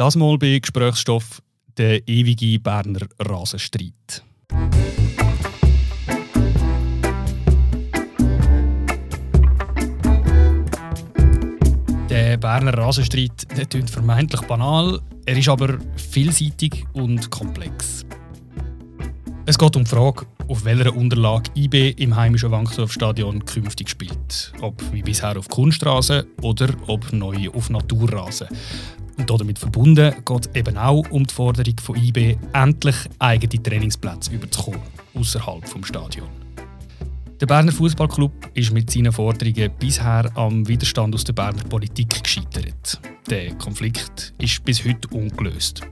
Das Mal bei Gesprächsstoff der ewige Berner Rasenstreit. Der Berner Rasenstreit der klingt vermeintlich banal, er ist aber vielseitig und komplex. Es geht um die Frage, auf welcher Unterlage IB im heimischen Wankdorf-Stadion künftig spielt. Ob wie bisher auf Kunstrasen oder ob neu auf Naturrasen. Und damit verbunden geht es eben auch um die Forderung von IB, endlich eigene Trainingsplätze überzukommen, außerhalb des Stadions. Der Berner Fußballclub ist mit seinen Forderungen bisher am Widerstand aus der Berner Politik gescheitert. Der Konflikt ist bis heute ungelöst.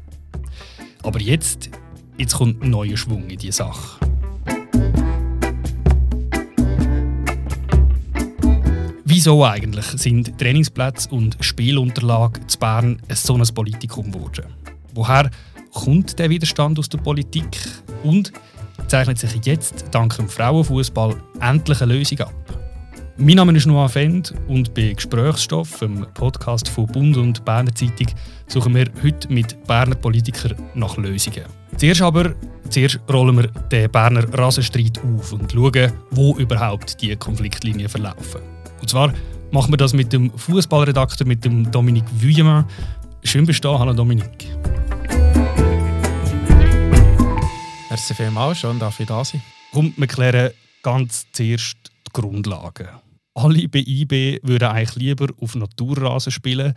Aber jetzt, jetzt kommt neuer Schwung in die Sache. Wieso eigentlich sind Trainingsplätze und Spielunterlagen zu Bern so ein Politikum geworden? Woher kommt der Widerstand aus der Politik? Und zeichnet sich jetzt dank dem Frauenfußball endlich eine Lösung ab? Mein Name ist Noah Fend und bei Gesprächsstoff, dem Podcast von Bund und Berner Zeitung, suchen wir heute mit Berner Politikern nach Lösungen. Zuerst aber zuerst rollen wir den Berner Rasenstreit auf und schauen, wo überhaupt die Konfliktlinien verlaufen. Und zwar machen wir das mit dem Fußballredakteur, mit dem Dominik Vuillemin. Schön bist du da. Hallo Dominik. Merci vielmals, schön darf ich da sein. Komm, wir klären ganz zuerst die Grundlagen. Alle bei IB würden eigentlich lieber auf Naturrasen spielen.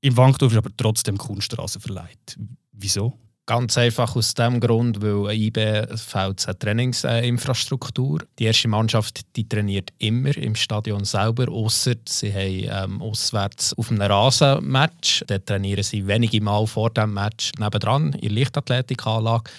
Im Wankdorf ist aber trotzdem Kunstrasen verleiht. Wieso? Ganz einfach aus dem Grund, weil IB eine Trainingsinfrastruktur. Die erste Mannschaft die trainiert immer im Stadion selber, außer sie haben ähm, auswärts auf einem Rasenmatch. Dort trainieren sie wenige Mal vor dem Match nebendran in der Leichtathletikanlage.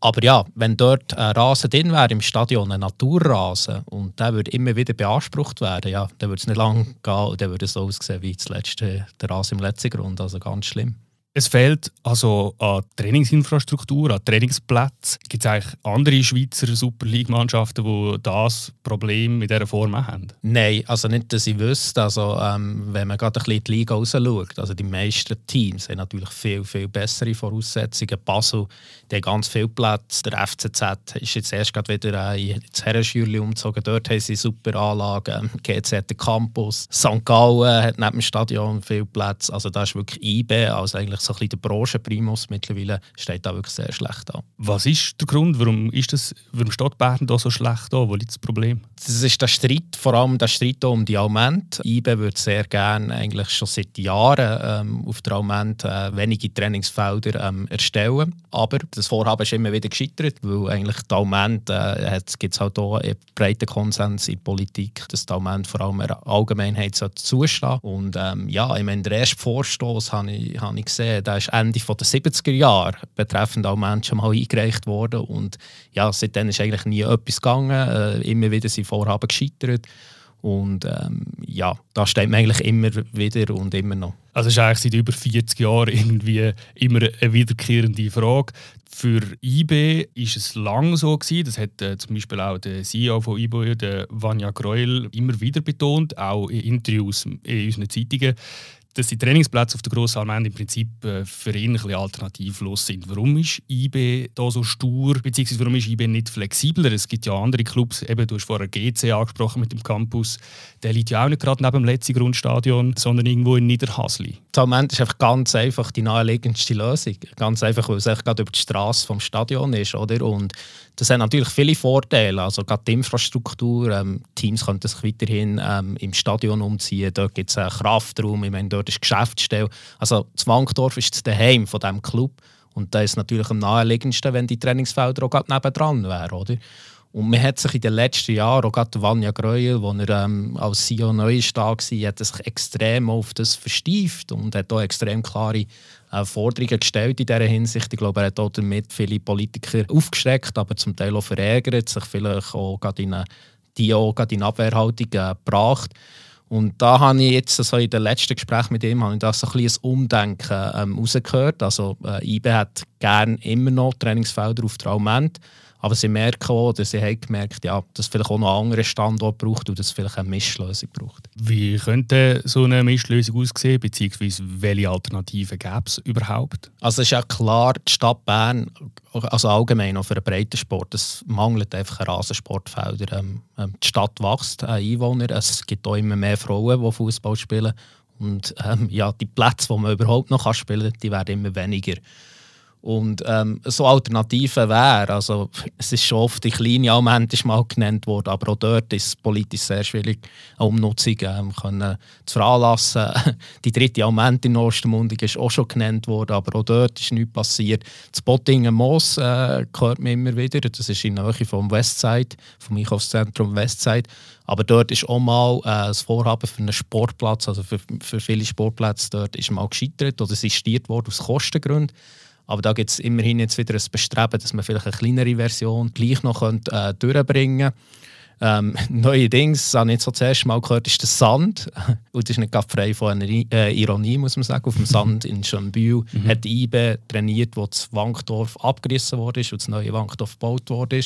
Aber ja, wenn dort ein Rasen drin wäre im Stadion, ein Naturrasen, und der würde immer wieder beansprucht werden, ja, dann würde es nicht lange gehen und dann würde es so aussehen wie zuletzt der Rasen im letzten Grund. Also ganz schlimm. Es fehlt also an Trainingsinfrastruktur, an Trainingsplätzen. Gibt es eigentlich andere Schweizer Super League-Mannschaften, die das Problem mit dieser Form haben? Nein, also nicht, dass ich wüsste. Also, ähm, wenn man gerade ein bisschen die Liga rausschaut, also die meisten Teams haben natürlich viel, viel bessere Voraussetzungen. Basel, die ganz viel Platz. Der FCZ ist jetzt erst gerade wieder äh, ins Herrenschürli umgezogen. Dort haben sie super Anlagen. GZ hat den Campus. St. Gallen hat neben dem Stadion viel Platz. Also da ist wirklich IB, also eigentlich so ein bisschen der Branchenprimus mittlerweile steht da wirklich sehr schlecht an. Was ist der Grund? Warum, ist das, warum steht Bern da so schlecht an? Wo liegt das Problem? Das ist der Streit, vor allem der Streit um die Alment. IBE würde sehr gerne eigentlich schon seit Jahren ähm, auf der Alment äh, wenige Trainingsfelder ähm, erstellen. Aber das Vorhaben ist immer wieder gescheitert, weil eigentlich die Alment äh, gibt es halt auch einen breiten Konsens in der Politik, dass die Alment vor allem der Allgemeinheit zustehen Und ähm, ja, ich meine, der erste Vorstoß habe ich, hab ich gesehen, der ist Ende der 70er Jahre betreffend auch Menschen mal eingereicht worden. Und ja, seitdem ist eigentlich nie etwas gegangen. Äh, immer wieder sind Vorhaben gescheitert. Und ähm, ja, da steht man eigentlich immer wieder und immer noch. Also es ist eigentlich seit über 40 Jahren irgendwie immer eine wiederkehrende Frage. Für IB ist es lang so gewesen. Das hat äh, zum Beispiel auch der CEO von IB, der Vanya Greuel, immer wieder betont, auch in Interviews in unseren Zeitungen dass die Trainingsplätze auf der Grossen Allmende im Prinzip äh, für ihn ein bisschen alternativlos sind. Warum ist IB da so stur, beziehungsweise warum ist IB nicht flexibler? Es gibt ja andere Clubs, eben, du hast vorher GC angesprochen mit dem Campus, der liegt ja auch nicht gerade neben dem letzten Grundstadion, sondern irgendwo in Niederhasli. Das Moment ist einfach ganz einfach die naheliegendste Lösung. Ganz einfach, weil es gerade über die Straße vom Stadion ist, oder? Und das hat natürlich viele Vorteile. Also gerade die Infrastruktur, ähm, Teams können sich weiterhin ähm, im Stadion umziehen. Dort gibt es einen Kraftraum, ich meine, dort ist Geschäftsstelle. Also Zwangdorf ist das Daheim von diesem Club. Und da ist natürlich am naheliegendsten, wenn die Trainingsfelder auch gerade nebendran wären, oder? Und man hat sich in den letzten Jahren, auch gerade Vanja Greuel, als er ähm, als CEO neu war, hat sich extrem auf das verstieft und hat auch extrem klare äh, Forderungen gestellt in dieser Hinsicht. Ich glaube, er hat auch damit viele Politiker aufgeschreckt, aber zum Teil auch verärgert, sich vielleicht auch gerade in, die auch gerade in Abwehrhaltung äh, gebracht. Und da habe ich jetzt also in den letzten Gesprächen mit ihm habe ich das so ein, bisschen ein Umdenken ähm, rausgehört. Also äh, IBE hat gerne immer noch Trainingsfelder auf Traumment, Aber sie merken auch, oder sie haben gemerkt, ja, dass es vielleicht auch noch einen anderen Standort braucht und dass es vielleicht eine Mischlösung braucht. Wie könnte so eine Mischlösung aussehen, beziehungsweise welche Alternativen gäbe es überhaupt? Also es ist ja klar, die Stadt Bern, also allgemein auch für den Breitensport, es mangelt einfach an Rasensportfeldern. Ähm, ähm, die Stadt wächst an Einwohnern, es gibt auch immer mehr Frauen, die Fußball spielen und ähm, ja, die Plätze, wo man überhaupt noch spielen kann, die werden immer weniger. Und ähm, so Alternativen wäre, also es ist schon oft die kleine Alment mal genannt worden, aber auch dort ist es politisch sehr schwierig, eine Umnutzung ähm, können zu veranlassen. die dritte Alment in Ostermundigen ist auch schon genannt worden, aber auch dort ist nichts passiert. Das Bottingen Moos äh, hört man immer wieder, das ist in der Nähe vom Westside, vom Einkaufszentrum Westside. Aber dort ist auch mal äh, das Vorhaben für einen Sportplatz, also für, für viele Sportplätze dort, ist mal gescheitert oder sistiert worden aus Kostengründen. Aber da gibt es immerhin jetzt wieder ein Bestreben, dass man vielleicht eine kleinere Version gleich noch könnte, äh, durchbringen ähm, neuerdings, habe ich so zuerst mal gehört, ist der Sand. Und das ist nicht gerade frei von einer äh, Ironie, muss man sagen. Auf dem Sand in Schönbühl mhm. hat IBE trainiert, wo das Wankdorf abgerissen wurde und das neue Wankdorf gebaut wurde.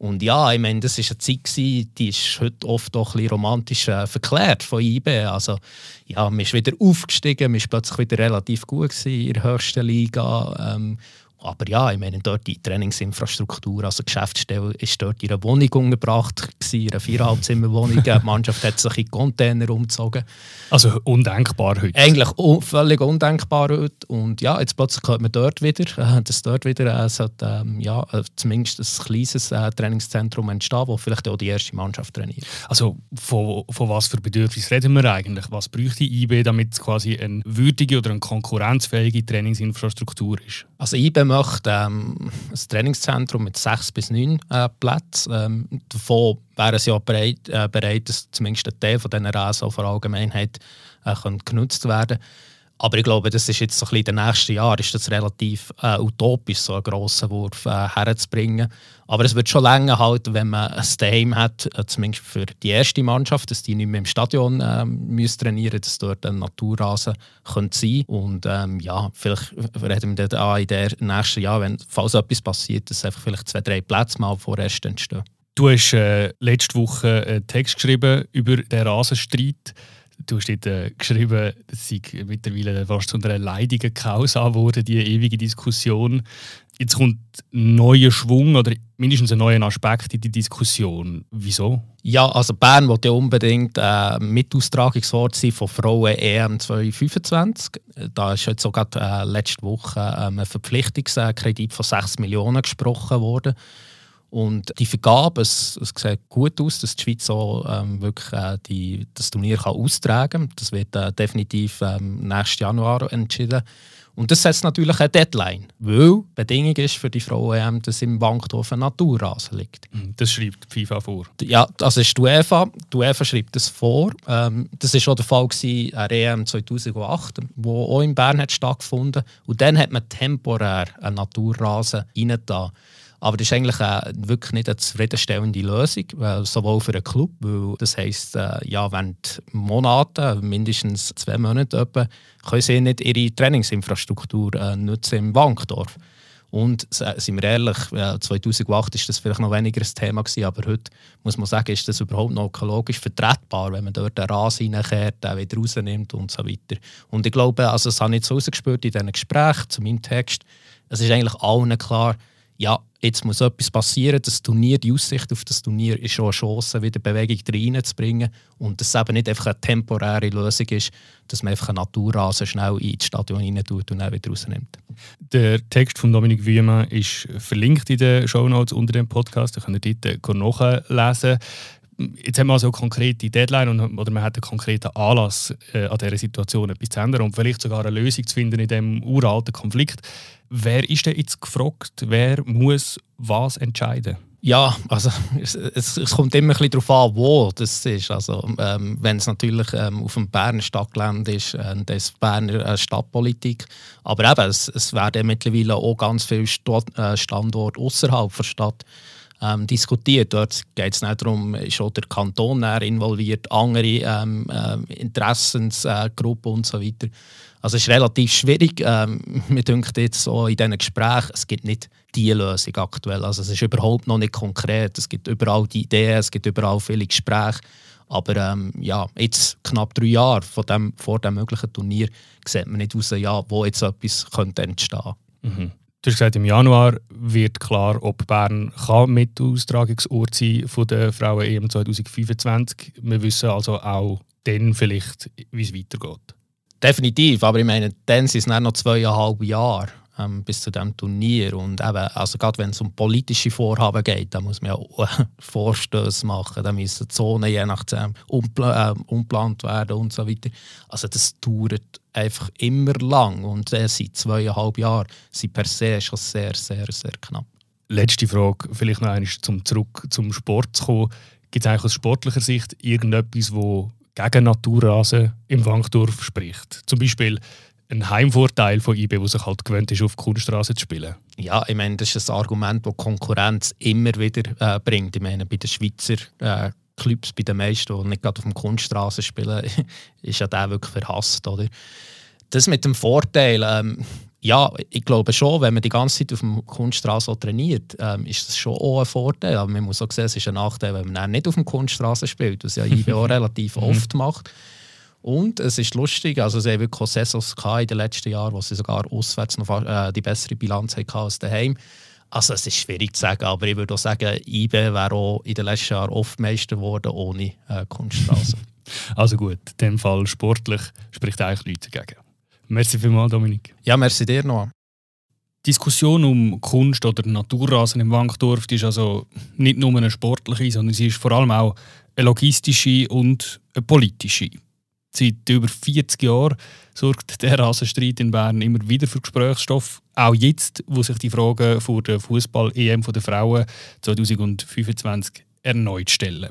Und ja, ich meine, das war eine Zeit, gewesen, die ist heute oft auch ein bisschen romantisch äh, verklärt von IB. Also, ja, man ist wieder aufgestiegen, man war plötzlich wieder relativ gut in der höchsten Liga. Ähm, aber ja, ich meine, dort die Trainingsinfrastruktur, also die Geschäftsstelle, ist dort in einer Wohnung untergebracht, in einer Viereinhalbzimmerwohnung. die Mannschaft hat sich in Container umgezogen. Also undenkbar heute? Eigentlich un völlig undenkbar heute. Und ja, jetzt plötzlich hört man dort wieder, äh, dass dort wieder äh, sollte, ähm, ja, äh, zumindest ein kleines äh, Trainingszentrum entstehen, wo vielleicht auch die erste Mannschaft trainiert. Also von, von was für Bedürfnissen reden wir eigentlich? Was bräuchte IB, damit es quasi eine würdige oder eine konkurrenzfähige Trainingsinfrastruktur ist? Also IB möchte ähm, ein Trainingszentrum mit sechs bis neun äh, Plätzen. Ähm, davon wären sie auch bereit, äh, bereit, dass zumindest ein Teil von diesen Rasen für Allgemeinheit äh, genutzt werden aber ich glaube, das ist jetzt so ein bisschen in den nächsten Jahren ist das relativ äh, utopisch, so einen grossen Wurf äh, herzubringen. Aber es wird schon länger halten, wenn man ein Daheim hat, äh, zumindest für die erste Mannschaft, dass die nicht mehr im Stadion äh, müssen trainieren dass dort ein Naturrasen könnte sein Und ähm, ja, vielleicht reden wir dann in den nächsten Jahren, wenn, falls etwas passiert, dass einfach vielleicht zwei, drei Plätze mal vorerst entstehen. Du hast äh, letzte Woche einen Text geschrieben über den Rasenstreit. Du hast dort äh, geschrieben, es sei mittlerweile fast zu einer leidigen Causa geworden, die ewige Diskussion. Jetzt kommt ein neuer Schwung oder mindestens ein neuer Aspekt in die Diskussion. Wieso? Ja, also Bern wollte ja unbedingt äh, Mitaustragungsort sein von Frauen EM 2025. Da ist jetzt sogar äh, letzte Woche äh, ein Verpflichtungskredit von 6 Millionen gesprochen worden. Und die Vergabe, es, es sieht gut aus, dass die Schweiz so ähm, wirklich äh, die, das Turnier kann austragen kann. Das wird äh, definitiv ähm, nächstes Januar entschieden. Und das setzt natürlich eine Deadline, weil die Bedingung ist für die Frauen-EM, dass im Bankdorf ein Naturrasen liegt. Mhm, das schreibt die FIFA vor? Ja, das ist die UEFA. Die UEFA schreibt das vor. Ähm, das war auch der Fall gewesen, an EM 2008, wo auch in Bern hat stattgefunden Und dann hat man temporär einen Naturrasen reingetan. Aber das ist eigentlich äh, wirklich nicht eine zufriedenstellende Lösung, weil, sowohl für den Club, weil das heisst, äh, ja, während Monaten, mindestens zwei Monate etwa, können sie nicht ihre Trainingsinfrastruktur äh, nutzen im Wankdorf. Und äh, sind wir ehrlich, 2008 war das vielleicht noch weniger ein Thema gewesen, aber heute muss man sagen, ist das überhaupt noch ökologisch vertretbar, wenn man dort den Rasen reinkehrt, den wieder rausnimmt und so weiter. Und ich glaube, also das habe ich jetzt rausgespürt in diesen Gesprächen zu meinem Text, es ist eigentlich allen klar, ja, jetzt muss etwas passieren. Das Turnier, die Aussicht auf das Turnier ist schon eine Chance, wieder Bewegung reinzubringen. Und dass es eben nicht einfach eine temporäre Lösung ist, dass man einfach einen Naturrasen schnell ins Stadion rein tut und dann wieder rausnimmt. Der Text von Dominik Wiemann ist verlinkt in den Show Notes unter dem Podcast. Da könnt ihr dort nachlesen jetzt haben wir also eine konkrete Deadline und, oder man hat einen konkreten Anlass, äh, an dieser Situation etwas zu ändern und vielleicht sogar eine Lösung zu finden in diesem uralten Konflikt. Wer ist denn jetzt gefragt? Wer muss was entscheiden? Ja, also es, es, kommt immer ein bisschen darauf an, wo das ist. Also, ähm, wenn es natürlich ähm, auf dem Berner Stadtgelände ist, äh, dann ist Berner äh, Stadtpolitik. Aber eben, es, es werden mittlerweile auch ganz viele St äh, Standorte außerhalb der Stadt ähm, diskutiert. Dort geht es nicht darum, ist auch der Kanton involviert, andere ähm, äh, Interessensgruppen und so weiter. Also es ist relativ schwierig. Ähm, mir denkt jetzt so in diesen Gesprächen, es gibt nicht die Lösung aktuell. Also es ist überhaupt noch nicht konkret. Es gibt überall die Ideen, es gibt überall viele Gespräche. Aber ähm, ja, jetzt knapp drei Jahre vor dem, vor dem möglichen Turnier sieht man nicht raus, ja, wo jetzt etwas könnte entstehen mhm. Du hast gesagt, im Januar wird klar, ob Bern kann mit Austragungsort sein von der Frauen EM 2025. Wir wissen also auch dann vielleicht, wie es weitergeht. Definitiv, aber ich meine, dann sind es noch zweieinhalb Jahre ähm, bis zu diesem Turnier. Und eben, also gerade wenn es um politische Vorhaben geht, dann muss man ja auch Vorstöße machen, dann müssen Zonen je nachdem umpla äh, umplant werden und so weiter. Also das dauert einfach immer lang und äh, seit zweieinhalb Jahren sind per se schon sehr, sehr, sehr knapp. Letzte Frage, vielleicht noch einmal zum zurück zum Sport zu kommen. Gibt es eigentlich aus sportlicher Sicht irgendetwas, wo gegen Naturrasen im Wankdorf spricht? Zum Beispiel ein Heimvorteil von IB, der sich halt gewöhnt ist, auf Kunststraße zu spielen. Ja, ich meine, das ist ein Argument, das Konkurrenz immer wieder äh, bringt. Ich meine, bei den Schweizer äh, Clubs, bei den meisten, die nicht gerade auf dem Kunststraße spielen, ist ja der wirklich verhasst, oder? Das mit dem Vorteil, ähm, ja, ich glaube schon, wenn man die ganze Zeit auf dem Kunststraße trainiert, ähm, ist das schon auch ein Vorteil. Aber man muss auch sehen, es ist ein Nachteil, wenn man nicht auf dem Kunststraße spielt, was ja IB auch relativ mhm. oft macht. Und es ist lustig, also sie haben wirklich Saisons in den letzten Jahren, wo sie sogar auswärts noch äh, die bessere Bilanz hatten als daheim. Also es ist schwierig zu sagen, aber ich würde auch sagen, IBE wäre auch in den letzten Jahren oft Meister geworden ohne äh, Kunststraße. also gut, in dem Fall sportlich spricht eigentlich nichts dagegen. Merci vielmals, Dominik. Ja, merci dir noch. Die Diskussion um Kunst oder Naturrasen im Wankdorf ist also nicht nur eine sportliche, sondern sie ist vor allem auch eine logistische und eine politische. Seit über 40 Jahren sorgt der Rasenstreit in Bern immer wieder für Gesprächsstoff. Auch jetzt, wo sich die Fragen vor der Fußball-EM der Frauen 2025 erneut stellen.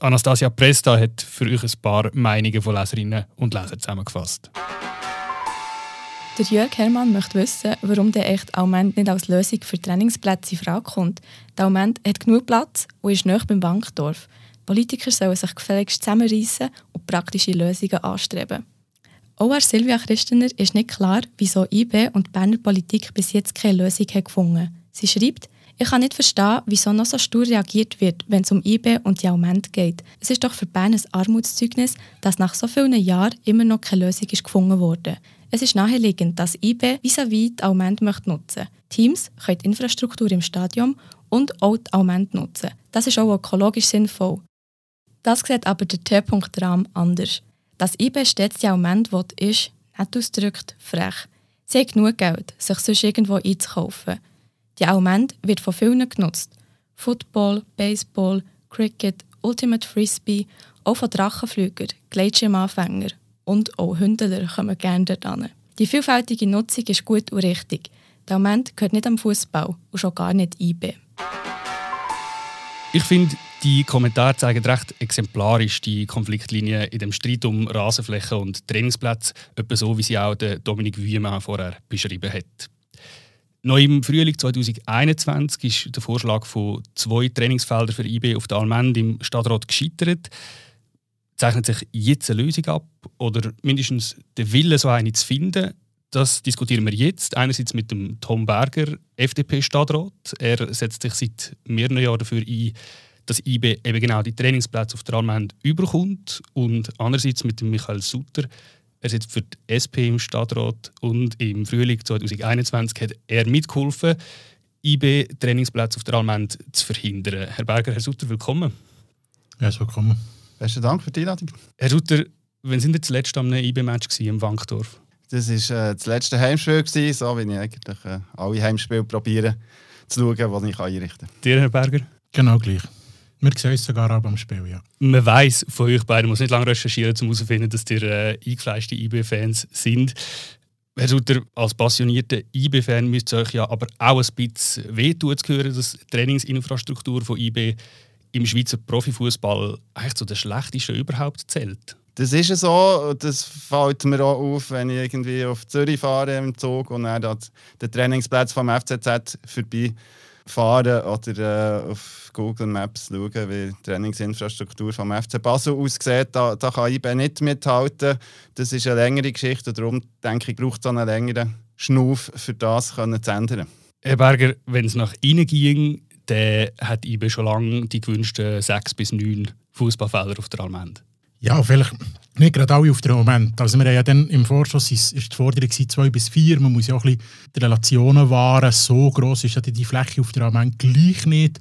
Anastasia Presta hat für euch ein paar Meinungen von Leserinnen und Lesern zusammengefasst. Der Jörg Hermann möchte wissen, warum der echt Aument nicht als Lösung für Trainingsplätze in Frage kommt. Der Aument hat genug Platz und ist nahe beim Bankdorf. Politiker sollen sich gefälligst zusammenreißen und praktische Lösungen anstreben. Auch An Silvia Christener ist nicht klar, wieso IB und die Berner Politik bis jetzt keine Lösung gefunden haben. Sie schreibt, ich kann nicht verstehen, wieso noch so stur reagiert wird, wenn es um IB und die Aument geht. Es ist doch für Bern ein Armutszeugnis, dass nach so vielen Jahren immer noch keine Lösung ist gefunden wurde. Es ist naheliegend, dass IB vis-à-vis die Aument möchte nutzen Teams können die Infrastruktur im Stadion und auch die Aument nutzen. Das ist auch ökologisch sinnvoll. Das sieht aber der T-Punkt Rahm anders. Das IB stets ja Moment will, ist, nicht ausgedrückt, frech. Sie hat genug Geld, sich sonst irgendwo einzukaufen. Die Aument wird von vielen genutzt. Football, Baseball, Cricket, Ultimate Frisbee, auch von Drachenflügern, Gleitschirmanfänger und auch Hündler kommen gerne dort an. Die vielfältige Nutzung ist gut und richtig. Der Aument gehört nicht am Fußball und schon gar nicht IB. Ich finde, die Kommentare zeigen recht exemplarisch die Konfliktlinie in dem Streit um Rasenflächen und Trainingsplätze, etwa so, wie sie auch Dominik Wüemann vorher beschrieben hat. Noch im Frühling 2021 ist der Vorschlag von zwei Trainingsfeldern für IB auf der Almend im Stadtrat gescheitert. Zeichnet sich jetzt eine Lösung ab oder mindestens der Wille, so eine zu finden? Das diskutieren wir jetzt. Einerseits mit dem Tom Berger, FDP-Stadtrat. Er setzt sich seit mehreren Jahren dafür ein, dass IB eben genau die Trainingsplätze auf der Almend überkommt. Und andererseits mit dem Michael Sutter. Er sitzt für die SP im Stadtrat und im Frühling 2021 hat er mitgeholfen, IB-Trainingsplätze auf der Almend zu verhindern. Herr Berger, Herr Sutter, willkommen. Ja, willkommen. Besten Dank für die Einladung. Herr Sutter, wann sind Sie zuletzt am IB-Match im Wankdorf? Das war äh, das letzte Heimspiel, gewesen, so wie ich eigentlich äh, alle Heimspiele probiere zu schauen, die ich einrichten kann. Dir, Herr Berger? Genau gleich. Wir sehen uns sogar auch beim Spiel, ja. Man weiss von euch beiden, muss nicht lange recherchieren, um herauszufinden, dass ihr äh, eingefleischte IB-Fans sind. Herr Sutter, als passionierter IB-Fan müsst ihr euch ja aber auch ein bisschen wehtun zu hören, dass die Trainingsinfrastruktur von IB im Schweizer Profifußball eigentlich zu den schlechtesten überhaupt zählt. Das ist so. Das fällt mir auch auf, wenn ich irgendwie auf Zürich fahre im Zug und dann den Trainingsplatz vom FCZ vorbei fahren oder äh, auf Google Maps schauen, wie die Trainingsinfrastruktur vom FC Basel aussieht. Da, da kann IB nicht mithalten. Das ist eine längere Geschichte und darum denke ich, braucht es einen längeren Schnuff, für das können zu ändern. Herr Berger, wenn es nach Ihnen ging, dann hat IB schon lange die gewünschten sechs bis neun Fußballfelder auf der Almende. Ja, vielleicht nicht gerade alle auf den Moment. Also wir haben ja dann im Vorschuss ist, ist die Forderung zwei bis vier. Man muss ja auch ein bisschen die Relationen wahren. So gross ist ja die Fläche auf der Almende gleich nicht.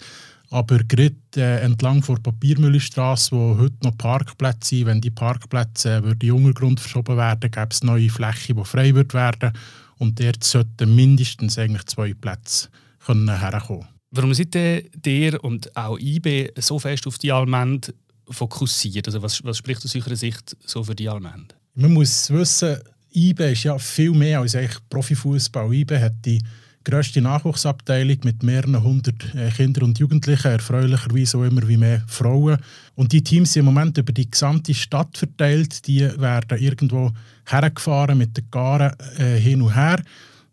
Aber gerade äh, entlang der Papiermüllstraße, wo heute noch Parkplätze sind, wenn die Parkplätze äh, in Untergrund verschoben werden, gäbe es neue Flächen, die frei wird werden. Und dort sollten mindestens eigentlich zwei Plätze können herkommen. Warum seid ihr und auch IB so fest auf die Almende fokussiert? Also was, was spricht aus eurer Sicht so für die Almende? Man muss wissen, IBE ist ja viel mehr als Profifußball. IBE hat die grösste Nachwuchsabteilung mit mehreren hundert äh, Kindern und Jugendlichen, erfreulicherweise auch immer wie mehr Frauen. Und die Teams sind im Moment über die gesamte Stadt verteilt. Die werden irgendwo hergefahren mit den Garen äh, hin und her.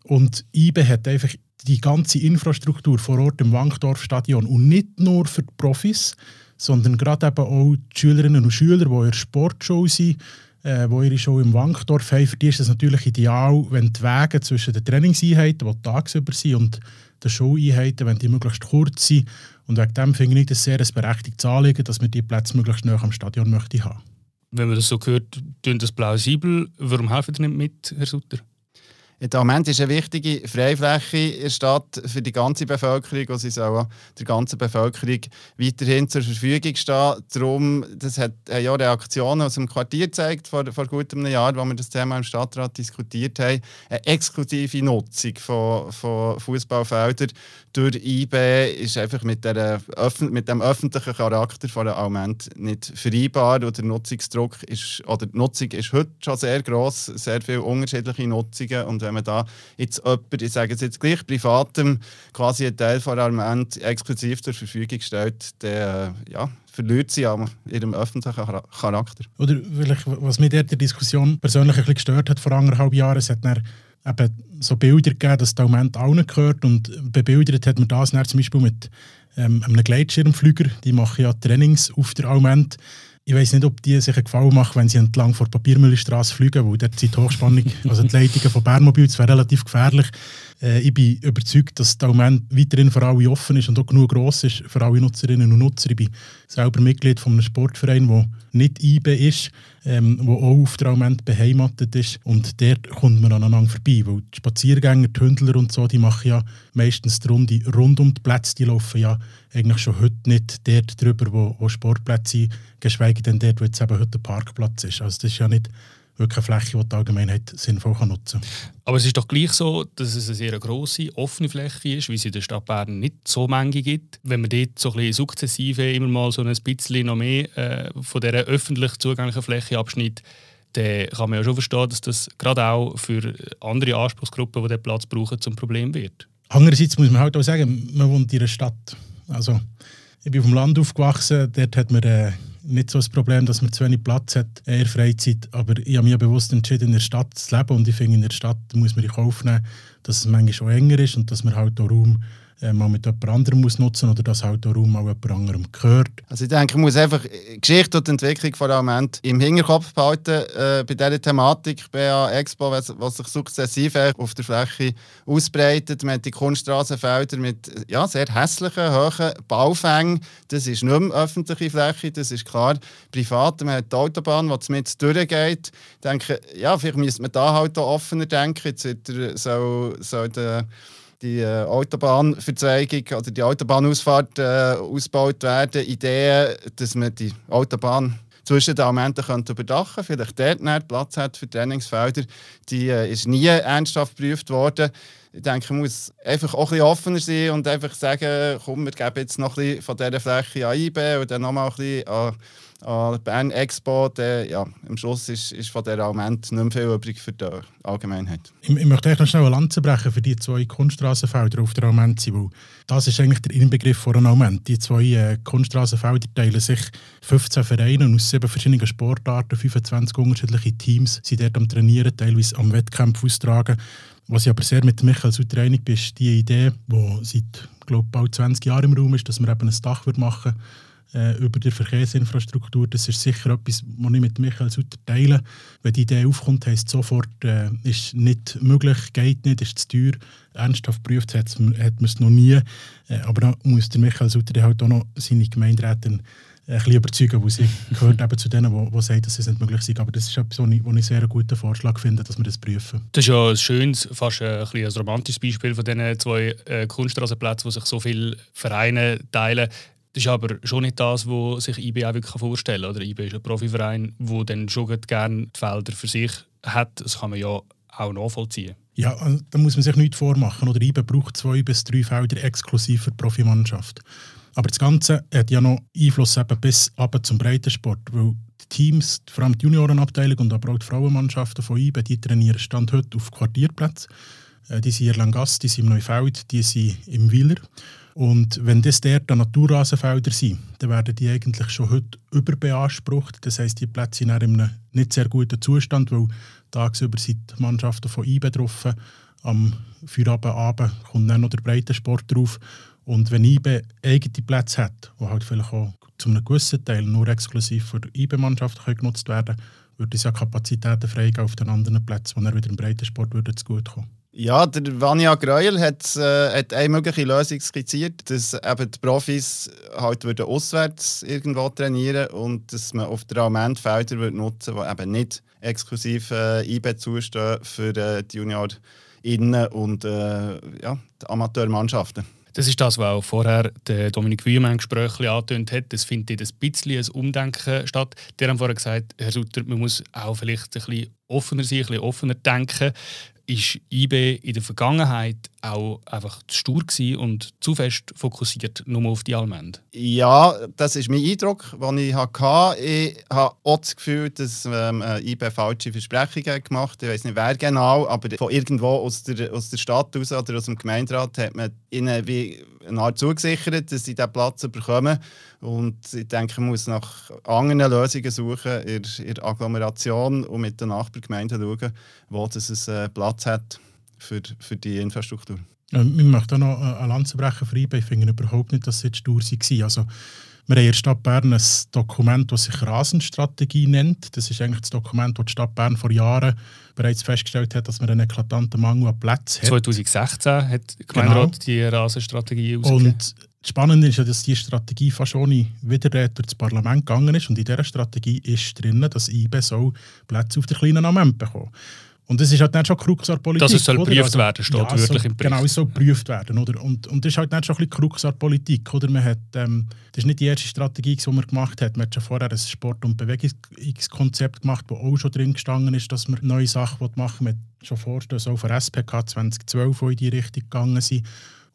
Und IBE hat einfach die ganze Infrastruktur vor Ort im Wankdorfstadion und nicht nur für die Profis, sondern gerade eben auch die Schülerinnen und Schüler, die in der Sportschule sind, äh, die ihre Show im Wankdorf haben. Für die ist es natürlich ideal, wenn die Wege zwischen den Trainingseinheiten, die tagsüber sind, und den Showeinheiten, wenn die möglichst kurz sind. Und wegen dem finde ich das sehr ein berechtigtes Anliegen, dass wir die Plätze möglichst näher am Stadion möchte haben. Wenn man das so hört, klingt das plausibel. Warum helfen Sie nicht mit, Herr Sutter? Der Moment ist eine wichtige Freifläche in der Stadt für die ganze Bevölkerung und sie soll der ganzen Bevölkerung weiterhin zur Verfügung stehen. Darum, das hat ja Reaktionen aus dem Quartier gezeigt, vor, vor gut einem Jahr, wo wir das Thema im Stadtrat diskutiert haben. Eine exklusive Nutzung von, von Fußballfeldern durch IB ist einfach mit, der, mit dem öffentlichen Charakter von der nicht vereinbar. Und der Nutzungsdruck ist, oder die Nutzung ist heute schon sehr gross, sehr viele unterschiedliche Nutzungen und wenn man da jetzt jemand, ich sage es jetzt gleich, privatem quasi einen Teil von Armand exklusiv zur Verfügung stellt, der äh, ja, verliert sie an ihrem öffentlichen Charakter. Oder vielleicht, was mich in der Diskussion persönlich ein bisschen gestört hat vor anderthalb Jahren, es hat dann eben so Bilder gegeben, dass der Moment allen gehört und bebildert hat man das dann zum Beispiel mit ähm, einem Gleitschirmflüger, die machen ja Trainings auf der Alment ich weiß nicht, ob die sich einen Gefallen machen, wenn sie entlang vor der Papiermüllstraße fliegen, weil dort sind die Hochspannung, also die Leitungen von Bernmobil, das wäre relativ gefährlich. Äh, ich bin überzeugt, dass der Moment weiterhin für alle offen ist und auch genug gross ist für alle Nutzerinnen und Nutzer. Ich bin selber Mitglied von einem Sportverein, der nicht IBE ist, ähm, wo auch auf der Moment beheimatet ist. Und dort kommt man aneinander vorbei, weil die Spaziergänger, die Hündler und so, die machen ja meistens die Runde rund um die Plätze, die laufen ja eigentlich schon heute nicht dort drüber, wo, wo Sportplätze sind, geschweige denn dort, wo jetzt eben heute der Parkplatz ist. Also das ist ja nicht wirklich eine Fläche, die die Allgemeinheit sinnvoll nutzen kann. Aber es ist doch gleich so, dass es eine sehr grosse, offene Fläche ist, wie es in der Stadt Bern nicht so Menge gibt. Wenn man dort so ein bisschen sukzessive immer mal so ein bisschen noch mehr äh, von dieser öffentlich zugänglichen Fläche abschneidet, dann kann man ja schon verstehen, dass das gerade auch für andere Anspruchsgruppen, die diesen Platz brauchen, zum Problem wird. Andererseits muss man halt auch sagen, man wohnt in einer Stadt. Also, ich bin auf dem Land aufgewachsen, dort hat man äh, nicht so ein Problem, dass man zu wenig Platz hat der Freizeit. Aber ich habe mich bewusst entschieden, in der Stadt zu leben. Und ich finde, in der Stadt muss man in Kauf nehmen, dass es manchmal schon enger ist und dass man halt auch Raum äh, mal mit jemand anderem muss nutzen oder dass halt der Raum auch jemand anderem gehört. Also ich denke, man muss einfach Geschichte und Entwicklung vor allem im Hinterkopf behalten äh, bei dieser Thematik BA Expo, was, was sich sukzessive auf der Fläche ausbreitet. Man hat die Kunststraßenfelder mit ja, sehr hässlichen, hohen Baufängen. Das ist nicht mehr öffentliche Fläche, das ist klar privat. Man hat die Autobahn, die mit durchgeht. Ich denke, ja, vielleicht müsste man da halt offener denken. Jetzt soll, soll der die äh, Autobahnverzweigung oder die Autobahnausfahrt äh, ausgebaut werden. Idee, dass man die Autobahn zwischen den Elementen könnte vielleicht dort mehr Platz hat für Trainingsfelder, die äh, ist nie ernsthaft geprüft worden. Ich denke, man muss einfach auch ein bisschen offener sein und einfach sagen, komm, wir geben jetzt noch ein bisschen von dieser Fläche an IB und dann nochmal ein bisschen an an Bern Expo, der, ja, am Schluss ist, ist von dieser Argument nicht mehr viel übrig für die Allgemeinheit. Ich, ich möchte noch schnell eine Lanze brechen für die zwei Kunststraßenfelder auf der Alment, weil das ist eigentlich der Inbegriff von einem Alment. Die zwei äh, Kunststraßenfelder teilen sich 15 Vereine aus sieben verschiedenen Sportarten, 25 unterschiedliche Teams sind dort am Trainieren, teilweise am Wettkampf austragen. Was ich aber sehr mit Michael Sutter einig bin, ist die Idee, die seit glaube bald 20 Jahre im Raum ist, dass wir eben ein Dach machen äh, über die Verkehrsinfrastruktur. Das ist sicher etwas, was ich mit Michael Sutter teile. Wenn die Idee aufkommt, heisst es sofort, äh, ist nicht möglich, geht nicht, ist zu teuer. Ernsthaft geprüft hat man es noch nie. Äh, aber da muss der Michael Sutter halt auch noch seine Gemeinderäte ein bisschen überzeugen, weil sie gehört eben zu denen, die sagen, dass es nicht möglich ist. Aber das ist etwas, was ich, was ich sehr guten Vorschlag finde, dass wir das prüfen. Das ist ja ein schönes, fast ein, ein, ein romantisches Beispiel von diesen zwei äh, Kunststraßenplätzen, wo sich so viele Vereine teilen. Das ist aber schon nicht das, was sich IB auch wirklich vorstellen kann. Oder IB ist ein Profiverein, der dann schon gerne die Felder für sich hat. Das kann man ja auch nachvollziehen. Ja, da muss man sich nichts vormachen. Oder IBE braucht zwei bis drei Felder exklusiv für die Profimannschaft. Aber das Ganze hat ja noch Einfluss eben bis runter zum Breitensport, weil die Teams, vor allem die Juniorenabteilung und aber auch die Frauenmannschaften von IBE, die trainieren Stand heute auf Quartierplätzen. Äh, die sind in Erlangass, die sind im Neufeld, die sind im Wieler. Und wenn das dort Naturrasenfelder sind, dann werden die eigentlich schon heute überbeansprucht. Das heisst, die Plätze sind in einem nicht sehr guten Zustand, weil tagsüber sind die Mannschaften von IBE betroffen. Am Feierabend kommt dann noch der Breitensport drauf. Und wenn IBE eigene Plätze hat, die halt vielleicht auch zu einem gewissen Teil nur exklusiv für IBE-Mannschaften genutzt werden können, würde es ja Kapazitäten freigeben auf den anderen Plätzen, wo er wieder im Breitensport würde zugute Ja, der Vanja Greuel hat, äh, hat eine mögliche Lösung skizziert, dass eben die Profis halt würden auswärts irgendwo trainieren und dass man auf der Felder nutzen würde, die eben nicht exklusiv äh, IB zustehen für äh, die Juniorinnen und äh, ja, die Amateurmannschaften. Das ist das, was auch vorher der Dominik Wührmann Gespräch angetönt hat. Es findet ein bisschen ein Umdenken statt. Der haben vorher gesagt, Herr Sutter, man muss auch vielleicht ein bisschen offener sein, ein bisschen offener denken ist IB in der Vergangenheit auch einfach zu stur und zu fest fokussiert nur auf die Allmend? Ja, das ist mein Eindruck, den ich hatte. Ich habe auch das Gefühl, dass ähm, IB falsche Versprechungen gemacht hat. Ich weiß nicht, wer genau, aber von irgendwo aus der, aus der Stadt raus oder aus dem Gemeinderat hat man ihnen wie eine Art zugesichert, dass sie diesen Platz bekommen. Und ich denke, man muss nach anderen Lösungen suchen in, der Agglomeration und mit den Nachbargemeinden schauen, wo es einen äh, Platz hat für, für die Infrastruktur. Ja, ich möchte auch noch eine Lanze brechen für IBE. Ich finde überhaupt nicht, dass es jetzt stur war. Also, wir haben in der Stadt Bern ein Dokument, das sich Rasenstrategie nennt. Das ist eigentlich das Dokument, das die Stadt Bern vor Jahren bereits festgestellt hat, dass man einen eklatanten Mangel an Plätzen hat. 2016 hat die Gemeinderat genau. die Rasenstrategie ausgegeben. Und das Spannende ist ja, dass diese Strategie fast ohne Widerrede durch das Parlament gegangen ist. Und in dieser Strategie ist drin, dass IBE so Plätze auf der kleinen Amend bekommen und das ist halt nicht schon Krux Politik. Dass es soll geprüft also, werden, steht ja, wörtlich so, im Bericht. Genau, es soll geprüft werden. Oder? Und, und das ist halt nicht schon ein bisschen Krux Politik. Oder? Man hat, ähm, das ist nicht die erste Strategie, die man gemacht hat. Man hat schon vorher ein Sport- und Bewegungskonzept gemacht, wo auch schon drin gestanden ist, dass man neue Sachen machen will. Man hat schon Vorstöße auch von SPK 2012, die in die Richtung gegangen sind.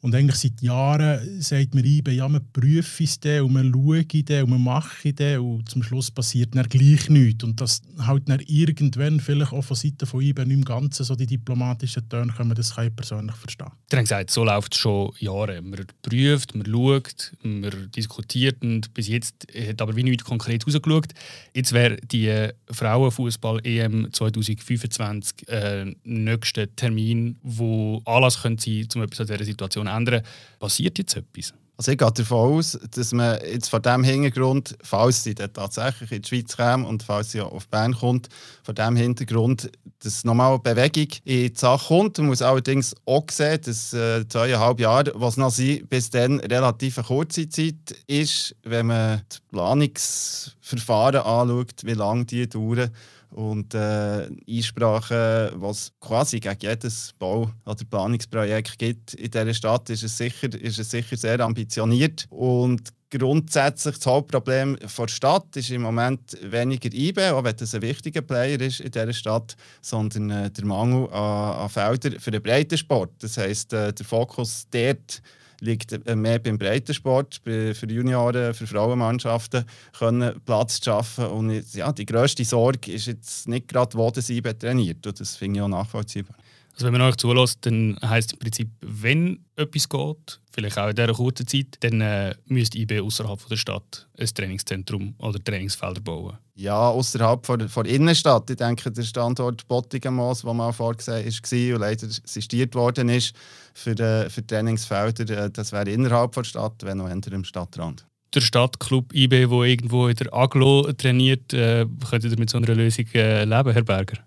Und eigentlich seit Jahren sagt man IBE, ja, man prüfe es dann und man schaue dann und man mache es und zum Schluss passiert dann gleich nichts. Und das halt dann irgendwann vielleicht auch von Seiten von IBE nicht im Ganzen so die diplomatischen Töne kommen, das kann ich persönlich verstehen. Sie haben gesagt, so läuft es schon Jahre. Man prüft, man schaut, man diskutiert und bis jetzt hat aber wie nichts konkret rausgeschaut. Jetzt wäre die Frauenfußball-EM 2025 äh, nächster Termin, wo Anlass könnte sein, um etwas an dieser Situation ändern. Passiert jetzt etwas? Also ich gehe davon aus, dass man jetzt vor diesem Hintergrund, falls sie dann tatsächlich in die Schweiz kommt und falls sie auf Bern kommt, vor diesem Hintergrund, dass nochmal Bewegung in die Sache kommt. Man muss allerdings auch sehen, dass äh, zweieinhalb Jahre, was noch sind, bis dann relativ eine kurze Zeit ist, wenn man das Planungsverfahren anschaut, wie lange die dauern und äh, Einsprachen, was quasi gegen jedes Bau- oder Planungsprojekt gibt in dieser Stadt, ist es sicher, ist es sicher sehr ambitioniert. Und grundsätzlich das Hauptproblem der Stadt ist im Moment weniger IBE, auch wenn das ein wichtiger Player ist in dieser Stadt, sondern äh, der Mangel an, an Feldern für den Breitensport. Das heisst, äh, der Fokus dort liegt äh, mehr beim Breitensport, für Junioren, für Frauenmannschaften können Platz zu schaffen. Und ja, die grösste Sorge ist jetzt nicht gerade, wo das trainiert. Und das finde ich auch nachvollziehbar. Also wenn man euch zulässt, dann heisst im Prinzip, wenn etwas geht, vielleicht auch in dieser kurzen Zeit, dann äh, müsste IB außerhalb der Stadt ein Trainingszentrum oder Trainingsfelder bauen. Ja, außerhalb der Innenstadt. Ich denke, der Standort Bottigenmoos, der mal vorgesehen war und leider sistiert worden ist für, äh, für Trainingsfelder, äh, das wäre innerhalb der Stadt, wenn auch hinter dem Stadtrand der Stadtclub IB, der irgendwo in der Aglo trainiert, äh, könntet ihr mit so einer Lösung äh, leben, Herr Berger?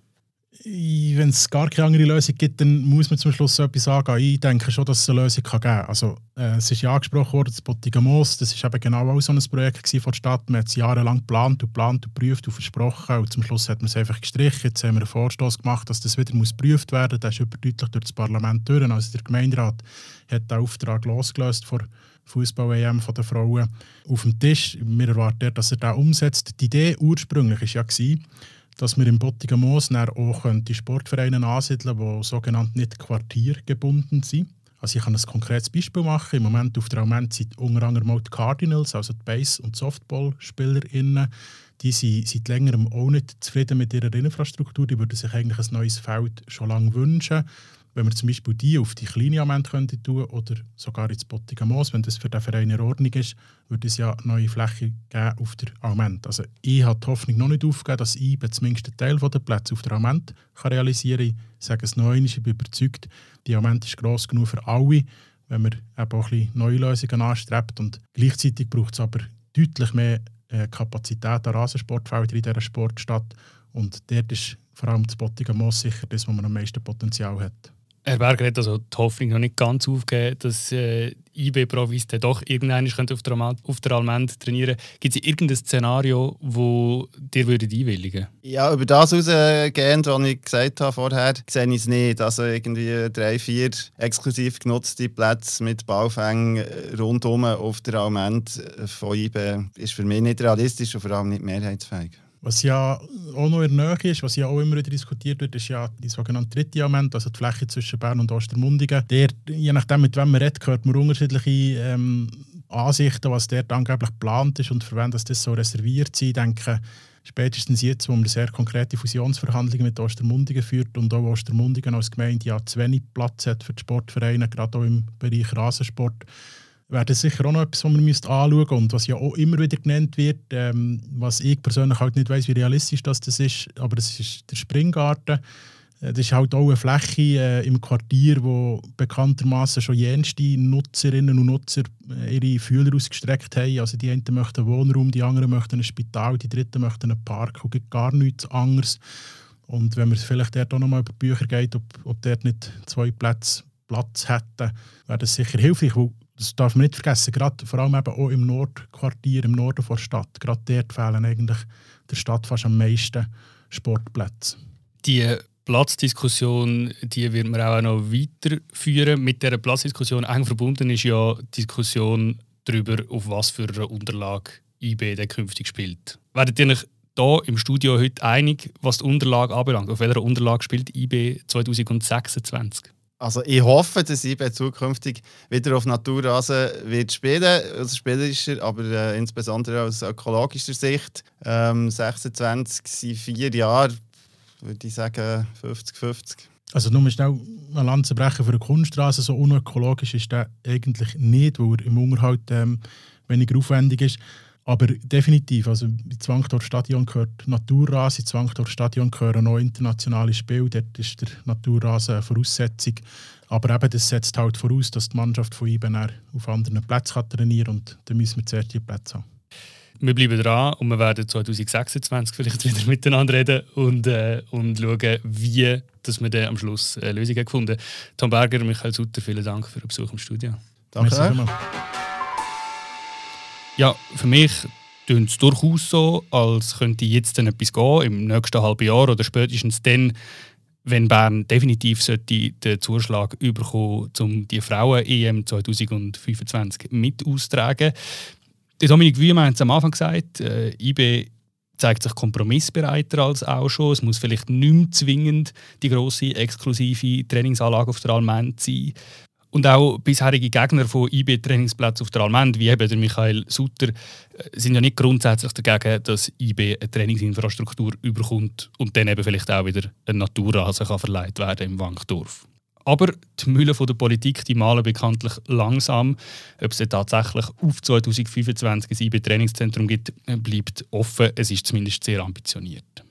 Wenn es gar keine andere Lösung gibt, dann muss man zum Schluss so etwas sagen. Ich denke schon, dass es eine Lösung kann geben kann. Also, äh, es ist ja angesprochen worden, das Bottiger Moos, das war eben genau auch so ein Projekt von der Stadt. Man hat es jahrelang geplant und geplant und geprüft und versprochen und zum Schluss hat man es einfach gestrichen. Jetzt haben wir einen Vorstoß gemacht, dass das wieder geprüft werden muss. Das ist überdeutlich durch das Parlament durch. Also der Gemeinderat hat den Auftrag losgelöst vor Fußball-EM der Frauen auf dem Tisch. Wir erwarten, dass er das umsetzt. Die Idee ursprünglich war ja, dass wir im Bottiger Moos auch die Sportvereine ansiedeln können, die sogenannt nicht quartiergebunden sind. Also ich kann ein konkretes Beispiel machen. Im Moment auf der Moment sind unter anderem die Cardinals, also die Base- und Softball-SpielerInnen, die sind seit längerem auch nicht zufrieden mit ihrer Infrastruktur. Die würden sich eigentlich ein neues Feld schon lange wünschen wenn wir zum Beispiel die auf die kleine Ament könnte tun oder sogar ins Bottiger Moos, wenn das für den Verein in Ordnung ist, würde es ja neue Fläche geben auf der Ament. Also ich habe die Hoffnung noch nicht aufgegeben, dass ich zumindest einen Teil der Plätze auf der kann realisieren kann. Ich sage es noch einmal, ich bin überzeugt, die Ament ist gross genug für alle, wenn man eben auch ein bisschen neue Lösungen anstrebt. Und gleichzeitig braucht es aber deutlich mehr äh, Kapazität an Rasensportfeldern in dieser Sportstadt. Und dort ist vor allem das Bottiger Moos sicher das, wo man am meisten Potenzial hat. Herr Berger hat also die Hoffnung noch nicht ganz aufgegeben, dass äh, IB-Profis doch irgendwann auf der, auf der Almend trainieren können. Gibt es irgendein Szenario, wo dir würdet einwilligen Ja, über das herausgehend, was ich gesagt habe vorher, sehe ich es nicht. Also irgendwie drei, vier exklusiv genutzte Plätze mit Baufängen rundum auf der Almend von IB ist für mich nicht realistisch und vor allem nicht mehrheitsfähig. Was ja auch noch in der Nähe ist, was ja auch immer wieder diskutiert wird, ist ja die sogenannte dritte Element, also die Fläche zwischen Bern und Ostermundigen. Der, je nachdem, mit wem man redet, hört man unterschiedliche ähm, Ansichten, was dort angeblich geplant ist und für wen das, so reserviert ist. Ich denke, spätestens jetzt, wo man sehr konkrete Fusionsverhandlungen mit Ostermundigen führt und auch Ostermundigen als Gemeinde ja zu wenig Platz hat für die Sportvereine, gerade auch im Bereich Rasensport, wäre das sicher auch noch etwas, was man müsste anschauen müsste. Und was ja auch immer wieder genannt wird, ähm, was ich persönlich halt nicht weiß, wie realistisch das, das ist, aber das ist der Springgarten. Äh, das ist halt auch eine Fläche äh, im Quartier, wo bekanntermaßen schon jenste Nutzerinnen und Nutzer äh, ihre Fühler ausgestreckt haben. Also die einen möchten Wohnraum, die anderen möchten ein Spital, die dritten möchten einen Park und gar nichts anderes. Und wenn man vielleicht dort auch nochmal über die Bücher geht, ob, ob dort nicht zwei Plätze Platz hätten, wäre das sicher hilfreich, weil das darf man nicht vergessen, gerade vor allem eben auch im Nordquartier, im Norden der Stadt, gerade dort fehlen eigentlich der Stadt fast am meisten Sportplätze. Die Platzdiskussion, die wird man auch noch weiterführen. Mit dieser Platzdiskussion eng verbunden ist ja die Diskussion darüber, auf was für eine Unterlage IB der künftig spielt. Werdet ihr euch hier im Studio heute einig, was die Unterlage anbelangt? Auf welcher Unterlage spielt IB 2026? Also ich hoffe, dass IB zukünftig wieder auf Naturrasen wird spielen, aus spielerischer, aber äh, insbesondere aus ökologischer Sicht. Ähm, 26 sind vier Jahre, würde ich sagen 50-50. Also nur schnell eine Lanze brechen für eine Kunststraße, so unökologisch ist der eigentlich nicht, weil er im Unterhalt ähm, weniger aufwendig ist. Aber definitiv, also im Zwangtor Stadion gehört Naturrasen, im Zwangtor Stadion gehören noch internationale Spiele, dort ist der Naturrasen eine Voraussetzung. Aber eben, das setzt halt voraus, dass die Mannschaft von IBN auf anderen Plätzen trainieren kann und dann müssen wir zuerst die Plätze haben. Wir bleiben dran und wir werden 2026 vielleicht wieder miteinander reden und, äh, und schauen, wie dass wir dann am Schluss eine Lösung gefunden haben. Tom Berger, Michael Sutter, vielen Dank für den Besuch im Studio. Danke. Ja, für mich tönt es durchaus so, als könnte jetzt dann etwas gehen im nächsten halben Jahr oder spätestens dann, wenn Bern definitiv sollte den Zuschlag überkommen, um die Frauen-EM 2025 mit auszutragen. Dominik Wühm hat es am Anfang gesagt, äh, IB zeigt sich kompromissbereiter als auch schon. Es muss vielleicht nicht mehr zwingend die grosse exklusive Trainingsanlage auf der Almend sein. Und auch bisherige Gegner von IB-Trainingsplätzen auf der Almend, wie eben der Michael Sutter, äh, sind ja nicht grundsätzlich dagegen, dass IB eine Trainingsinfrastruktur überkommt und dann eben vielleicht auch wieder ein Naturrasen kann verleiht werden im Wankdorf. Aber die Mühlen der Politik die malen bekanntlich langsam. Ob es tatsächlich auf 2025 ein IB-Trainingszentrum gibt, bleibt offen. Es ist zumindest sehr ambitioniert.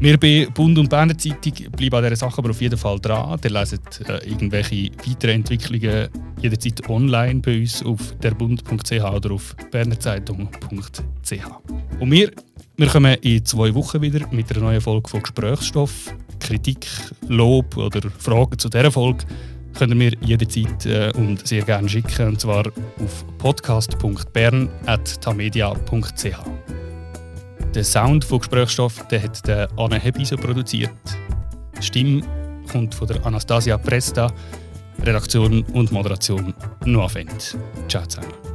Wir bei Bund und Berner Zeitung bleiben an dieser Sache aber auf jeden Fall dran. Ihr leset äh, irgendwelche weiteren Entwicklungen jederzeit online bei uns auf derbund.ch oder auf bernerzeitung.ch. Und wir, wir kommen in zwei Wochen wieder mit einer neuen Folge von Gesprächsstoff. Kritik, Lob oder Fragen zu dieser Folge könnt ihr mir jederzeit äh, und sehr gerne schicken, und zwar auf podcast.bern.tamedia.ch. Der Sound von Gesprächsstoff den hat der Anne Hebiso produziert. Die Stimme kommt von der Anastasia Presta. Redaktion und Moderation Noah Fendt. Ciao zusammen.